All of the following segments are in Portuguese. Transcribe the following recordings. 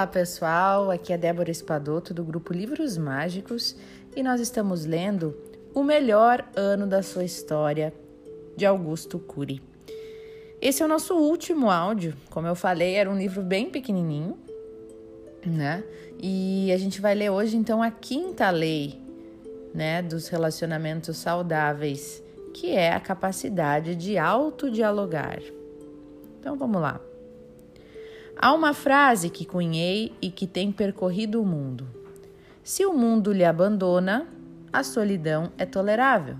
Olá pessoal, aqui é Débora Espadoto do grupo Livros Mágicos e nós estamos lendo O Melhor Ano da Sua História de Augusto Cury. Esse é o nosso último áudio, como eu falei, era um livro bem pequenininho, né? E a gente vai ler hoje então a quinta lei, né, dos relacionamentos saudáveis, que é a capacidade de autodialogar. Então vamos lá. Há uma frase que cunhei e que tem percorrido o mundo. Se o mundo lhe abandona, a solidão é tolerável.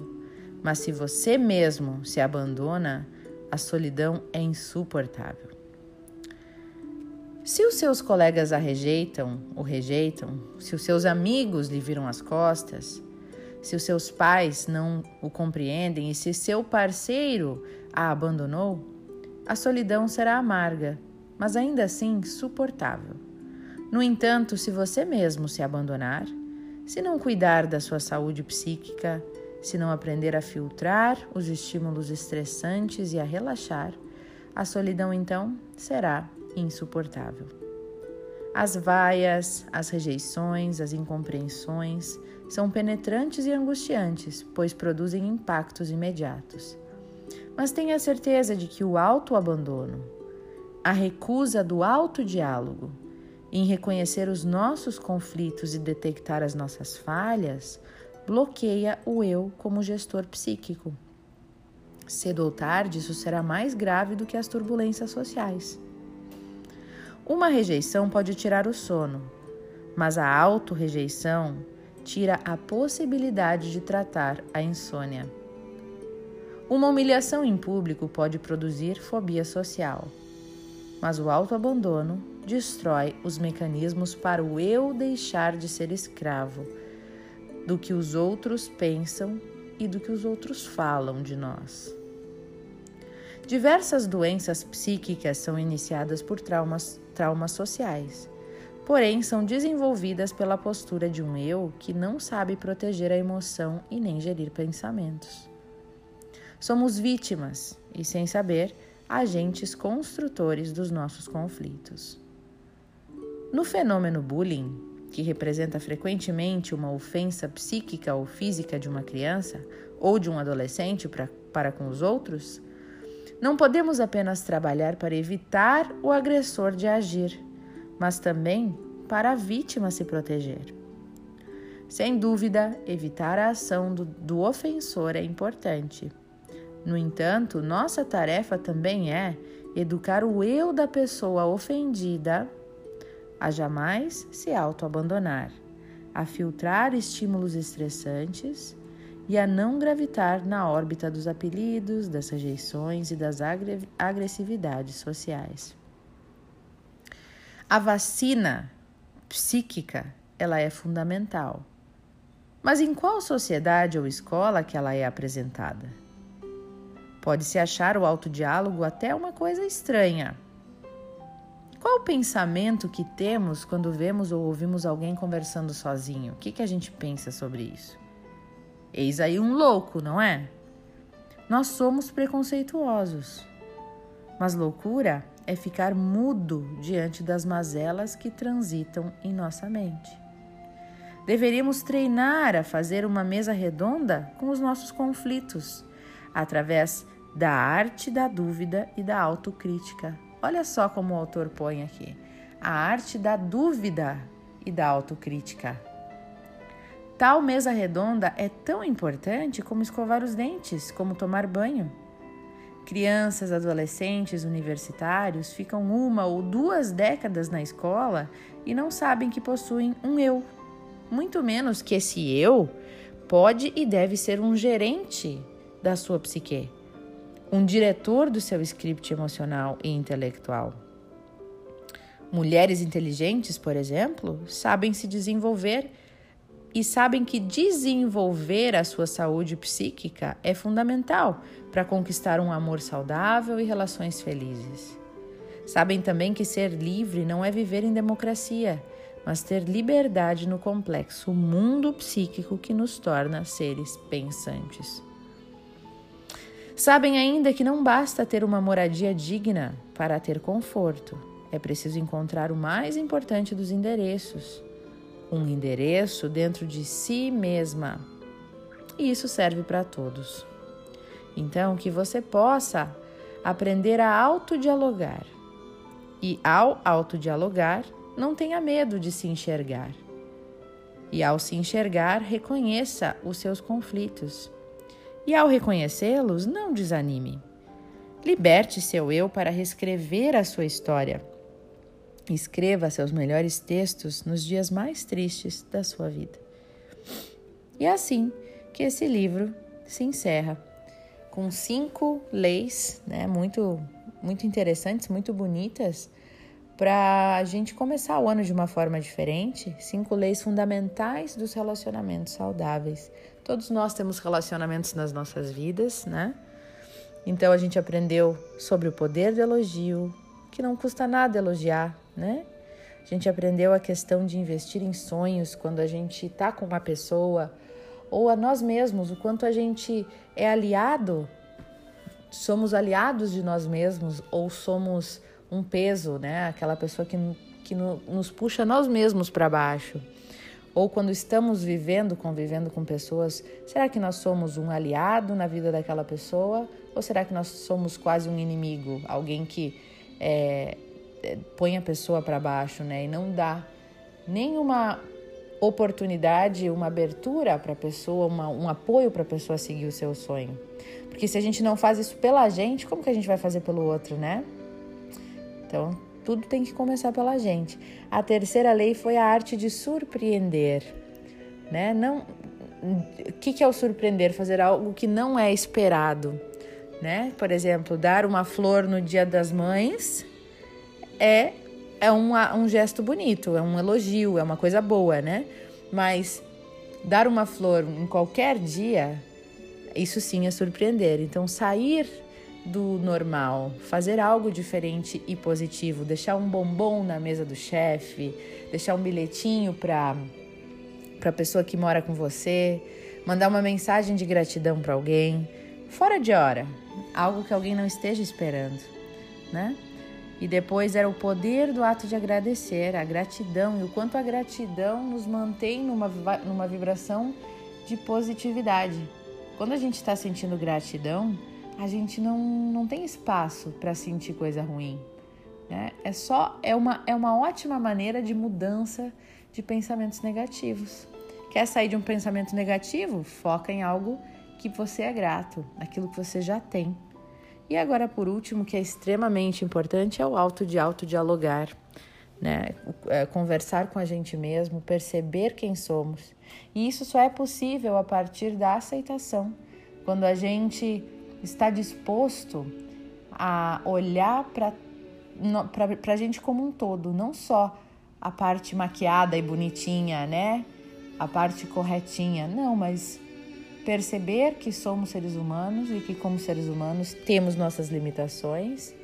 Mas se você mesmo se abandona, a solidão é insuportável. Se os seus colegas a rejeitam ou rejeitam, se os seus amigos lhe viram as costas, se os seus pais não o compreendem e se seu parceiro a abandonou, a solidão será amarga mas ainda assim suportável. No entanto, se você mesmo se abandonar, se não cuidar da sua saúde psíquica, se não aprender a filtrar os estímulos estressantes e a relaxar, a solidão então será insuportável. As vaias, as rejeições, as incompreensões são penetrantes e angustiantes, pois produzem impactos imediatos. Mas tenha certeza de que o autoabandono, a recusa do autodiálogo em reconhecer os nossos conflitos e detectar as nossas falhas bloqueia o eu como gestor psíquico. Cedo ou tarde, isso será mais grave do que as turbulências sociais. Uma rejeição pode tirar o sono, mas a auto-rejeição tira a possibilidade de tratar a insônia. Uma humilhação em público pode produzir fobia social mas o autoabandono destrói os mecanismos para o eu deixar de ser escravo do que os outros pensam e do que os outros falam de nós. Diversas doenças psíquicas são iniciadas por traumas, traumas sociais, porém são desenvolvidas pela postura de um eu que não sabe proteger a emoção e nem gerir pensamentos. Somos vítimas e, sem saber, agentes construtores dos nossos conflitos. No fenômeno bullying, que representa frequentemente uma ofensa psíquica ou física de uma criança ou de um adolescente pra, para com os outros, não podemos apenas trabalhar para evitar o agressor de agir, mas também para a vítima se proteger. Sem dúvida, evitar a ação do, do ofensor é importante no entanto, nossa tarefa também é educar o eu da pessoa ofendida a jamais se autoabandonar, a filtrar estímulos estressantes e a não gravitar na órbita dos apelidos, das rejeições e das agressividades sociais. A vacina psíquica, ela é fundamental. Mas em qual sociedade ou escola que ela é apresentada? Pode-se achar o autodiálogo até uma coisa estranha. Qual o pensamento que temos quando vemos ou ouvimos alguém conversando sozinho? O que, que a gente pensa sobre isso? Eis aí um louco, não é? Nós somos preconceituosos. Mas loucura é ficar mudo diante das mazelas que transitam em nossa mente. Deveríamos treinar a fazer uma mesa redonda com os nossos conflitos através da arte da dúvida e da autocrítica. Olha só como o autor põe aqui: a arte da dúvida e da autocrítica. Tal mesa redonda é tão importante como escovar os dentes, como tomar banho. Crianças, adolescentes, universitários ficam uma ou duas décadas na escola e não sabem que possuem um eu, muito menos que esse eu pode e deve ser um gerente da sua psique, um diretor do seu script emocional e intelectual. Mulheres inteligentes, por exemplo, sabem se desenvolver e sabem que desenvolver a sua saúde psíquica é fundamental para conquistar um amor saudável e relações felizes. Sabem também que ser livre não é viver em democracia, mas ter liberdade no complexo mundo psíquico que nos torna seres pensantes. Sabem ainda que não basta ter uma moradia digna para ter conforto. É preciso encontrar o mais importante dos endereços, um endereço dentro de si mesma. E isso serve para todos. Então, que você possa aprender a autodialogar. E ao autodialogar, não tenha medo de se enxergar. E ao se enxergar, reconheça os seus conflitos. E ao reconhecê-los, não desanime. Liberte seu eu para reescrever a sua história. Escreva seus melhores textos nos dias mais tristes da sua vida. E é assim que esse livro se encerra com cinco leis, né, muito muito interessantes, muito bonitas, para a gente começar o ano de uma forma diferente. Cinco leis fundamentais dos relacionamentos saudáveis. Todos nós temos relacionamentos nas nossas vidas, né? Então a gente aprendeu sobre o poder do elogio, que não custa nada elogiar, né? A gente aprendeu a questão de investir em sonhos quando a gente está com uma pessoa, ou a nós mesmos, o quanto a gente é aliado, somos aliados de nós mesmos, ou somos um peso, né? Aquela pessoa que, que nos puxa nós mesmos para baixo. Ou quando estamos vivendo, convivendo com pessoas, será que nós somos um aliado na vida daquela pessoa? Ou será que nós somos quase um inimigo? Alguém que é, é põe a pessoa para baixo, né? E não dá nenhuma oportunidade, uma abertura para a pessoa, uma, um apoio para a pessoa seguir o seu sonho. Porque se a gente não faz isso pela gente, como que a gente vai fazer pelo outro, né? Então, tudo tem que começar pela gente. A terceira lei foi a arte de surpreender, né? Não, o que, que é o surpreender? Fazer algo que não é esperado, né? Por exemplo, dar uma flor no Dia das Mães é é um, um gesto bonito, é um elogio, é uma coisa boa, né? Mas dar uma flor em qualquer dia, isso sim é surpreender. Então, sair do normal, fazer algo diferente e positivo, deixar um bombom na mesa do chefe, deixar um bilhetinho para para a pessoa que mora com você, mandar uma mensagem de gratidão para alguém, fora de hora, algo que alguém não esteja esperando, né? E depois era o poder do ato de agradecer, a gratidão e o quanto a gratidão nos mantém numa, numa vibração de positividade. Quando a gente está sentindo gratidão, a gente não, não tem espaço para sentir coisa ruim. Né? É só é uma, é uma ótima maneira de mudança de pensamentos negativos. Quer sair de um pensamento negativo? Foca em algo que você é grato, aquilo que você já tem. E agora, por último, que é extremamente importante, é o auto de autodialogar. Né? É, conversar com a gente mesmo, perceber quem somos. E isso só é possível a partir da aceitação. Quando a gente está disposto a olhar para a gente como um todo, não só a parte maquiada e bonitinha, né? A parte corretinha, não, mas perceber que somos seres humanos e que, como seres humanos, temos nossas limitações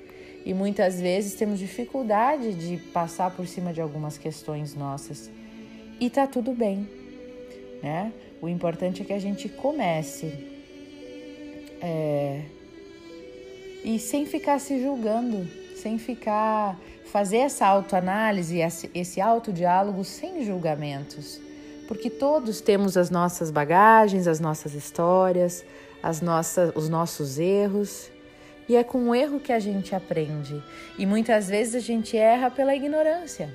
e muitas vezes temos dificuldade de passar por cima de algumas questões nossas. E tá tudo bem, né? O importante é que a gente comece é, e sem ficar se julgando, sem ficar fazer essa autoanálise, esse autodiálogo sem julgamentos, porque todos temos as nossas bagagens, as nossas histórias, as nossas, os nossos erros. E é com o erro que a gente aprende. E muitas vezes a gente erra pela ignorância,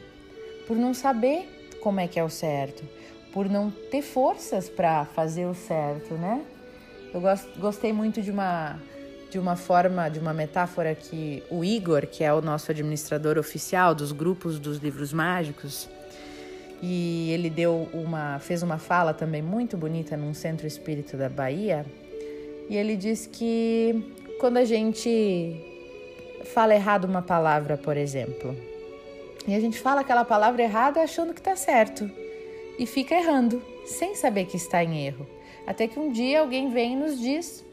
por não saber como é que é o certo, por não ter forças para fazer o certo, né? Eu gostei muito de uma de uma forma, de uma metáfora que o Igor, que é o nosso administrador oficial dos grupos dos livros mágicos, e ele deu uma fez uma fala também muito bonita num centro espírita da Bahia, e ele diz que quando a gente fala errado uma palavra, por exemplo, e a gente fala aquela palavra errada achando que está certo e fica errando, sem saber que está em erro. Até que um dia alguém vem e nos diz: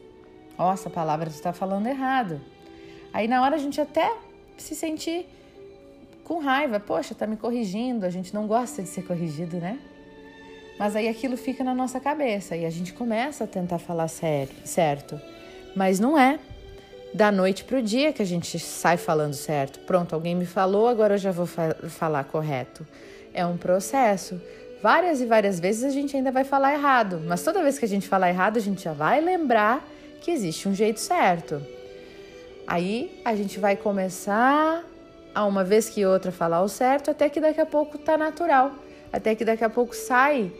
Ó, oh, essa palavra está falando errado. Aí na hora a gente até se sentir com raiva, poxa, tá me corrigindo, a gente não gosta de ser corrigido, né? Mas aí aquilo fica na nossa cabeça e a gente começa a tentar falar sério, certo, mas não é. da noite para o dia que a gente sai falando certo. Pronto, alguém me falou, agora eu já vou fa falar correto. É um processo. Várias e várias vezes a gente ainda vai falar errado, mas toda vez que a gente falar errado, a gente já vai lembrar que existe um jeito certo. Aí a gente vai começar a uma vez que outra falar o certo, até que daqui a pouco tá natural, até que daqui a pouco sai,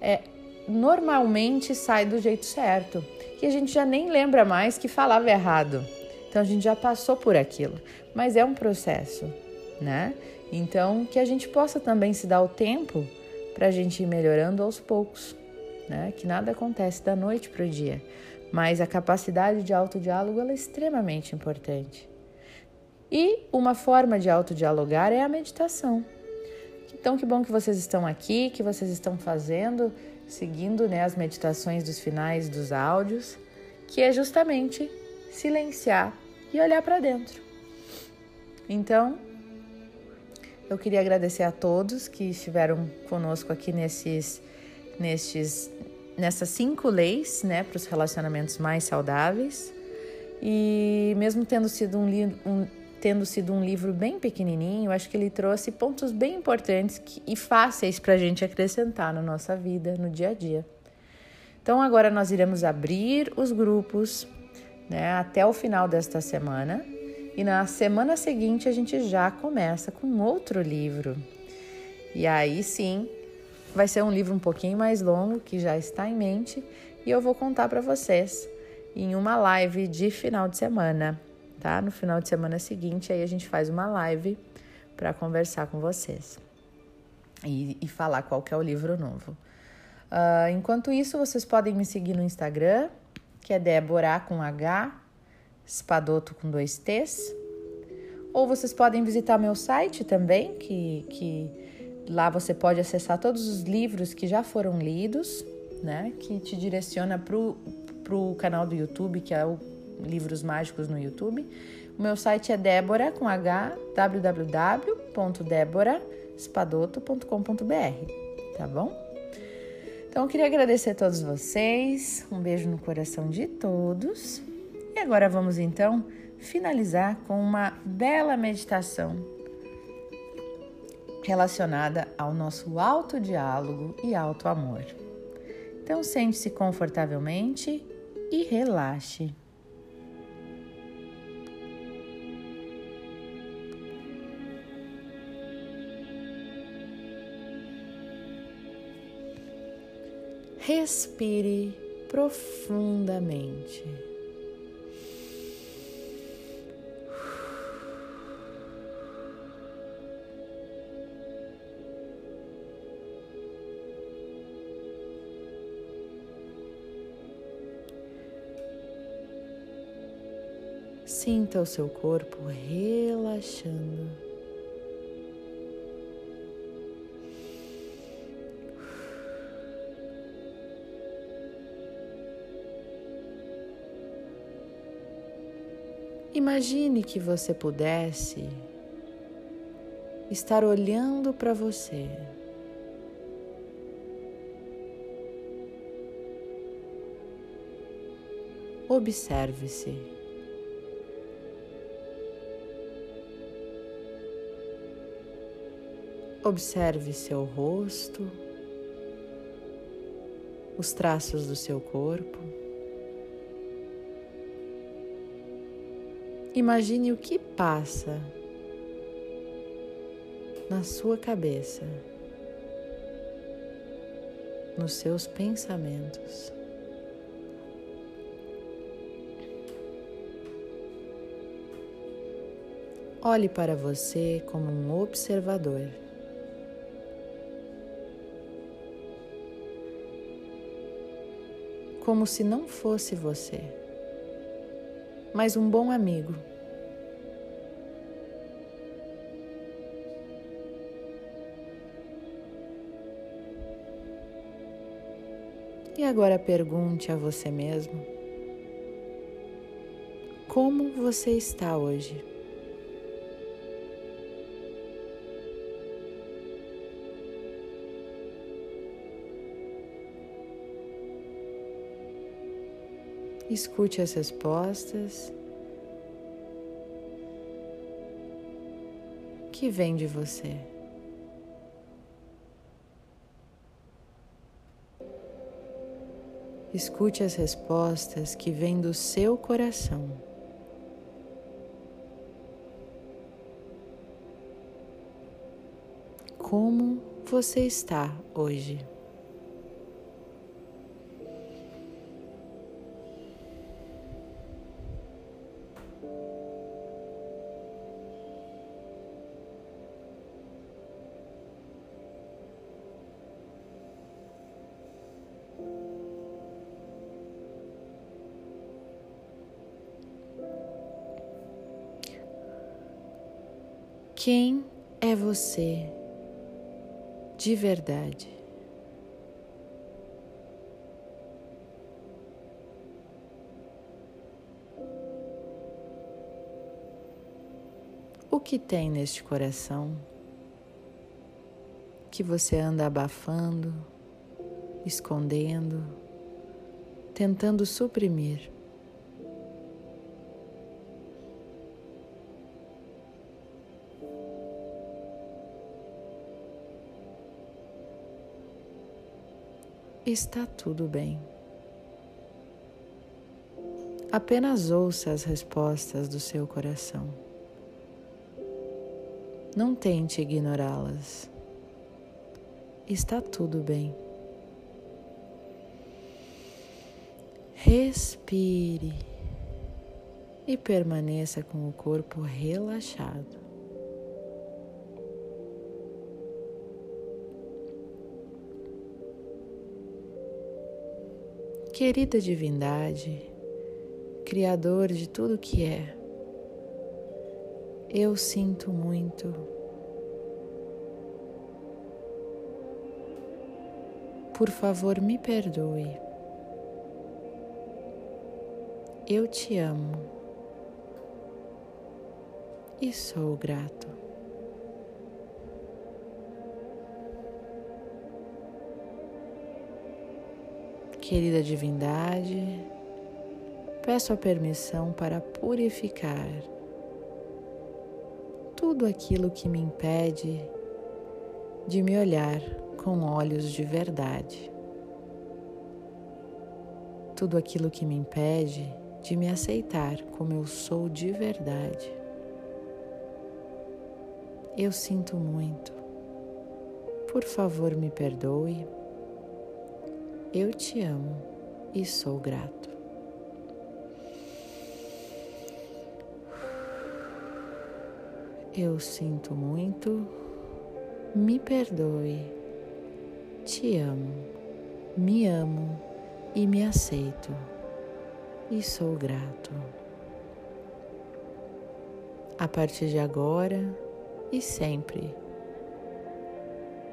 é, normalmente sai do jeito certo que a gente já nem lembra mais que falava errado. Então a gente já passou por aquilo, mas é um processo, né? Então que a gente possa também se dar o tempo para a gente ir melhorando aos poucos, né? Que nada acontece da noite para o dia, mas a capacidade de autodiálogo é extremamente importante. E uma forma de autodialogar é a meditação. Então que bom que vocês estão aqui, que vocês estão fazendo seguindo né, as meditações dos finais dos áudios, que é justamente silenciar e olhar para dentro. Então, eu queria agradecer a todos que estiveram conosco aqui nesses, nesses, nessas cinco leis né, para os relacionamentos mais saudáveis. E mesmo tendo sido um, um tendo sido um livro bem pequenininho, acho que ele trouxe pontos bem importantes que, e fáceis para a gente acrescentar na nossa vida, no dia a dia. Então, agora nós iremos abrir os grupos né, até o final desta semana e na semana seguinte a gente já começa com outro livro. E aí sim, vai ser um livro um pouquinho mais longo que já está em mente e eu vou contar para vocês em uma live de final de semana tá? No final de semana seguinte, aí a gente faz uma live para conversar com vocês e, e, falar qual que é o livro novo. Uh, enquanto isso, vocês podem me seguir no Instagram, que é Débora com H, Espadoto com dois T's. Ou vocês podem visitar meu site também, que, que lá você pode acessar todos os livros que já foram lidos, né? Que te direciona para o canal do YouTube, que é o livros mágicos no YouTube. O meu site é Débora com H www.deboraspadoto.com.br, tá bom? Então eu queria agradecer a todos vocês, um beijo no coração de todos. E agora vamos então finalizar com uma bela meditação relacionada ao nosso alto diálogo e alto amor. Então sente-se confortavelmente e relaxe. Respire profundamente. Sinta o seu corpo relaxando. Imagine que você pudesse estar olhando para você. Observe-se. Observe seu rosto, os traços do seu corpo. Imagine o que passa na sua cabeça, nos seus pensamentos. Olhe para você como um observador. Como se não fosse você mas um bom amigo. E agora pergunte a você mesmo: como você está hoje? Escute as respostas que vem de você. Escute as respostas que vêm do seu coração. Como você está hoje? Quem é você de verdade? O que tem neste coração que você anda abafando, escondendo, tentando suprimir? Está tudo bem. Apenas ouça as respostas do seu coração. Não tente ignorá-las. Está tudo bem. Respire e permaneça com o corpo relaxado. Querida Divindade, Criador de tudo que é, eu sinto muito. Por favor, me perdoe. Eu te amo e sou grato. Querida Divindade, peço a permissão para purificar tudo aquilo que me impede de me olhar com olhos de verdade. Tudo aquilo que me impede de me aceitar como eu sou de verdade. Eu sinto muito. Por favor, me perdoe. Eu te amo e sou grato. Eu sinto muito, me perdoe, te amo, me amo e me aceito e sou grato. A partir de agora e sempre,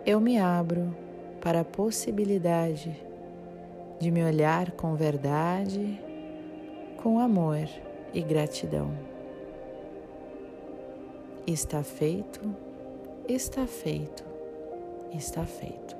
eu me abro para a possibilidade de me olhar com verdade, com amor e gratidão. Está feito, está feito, está feito.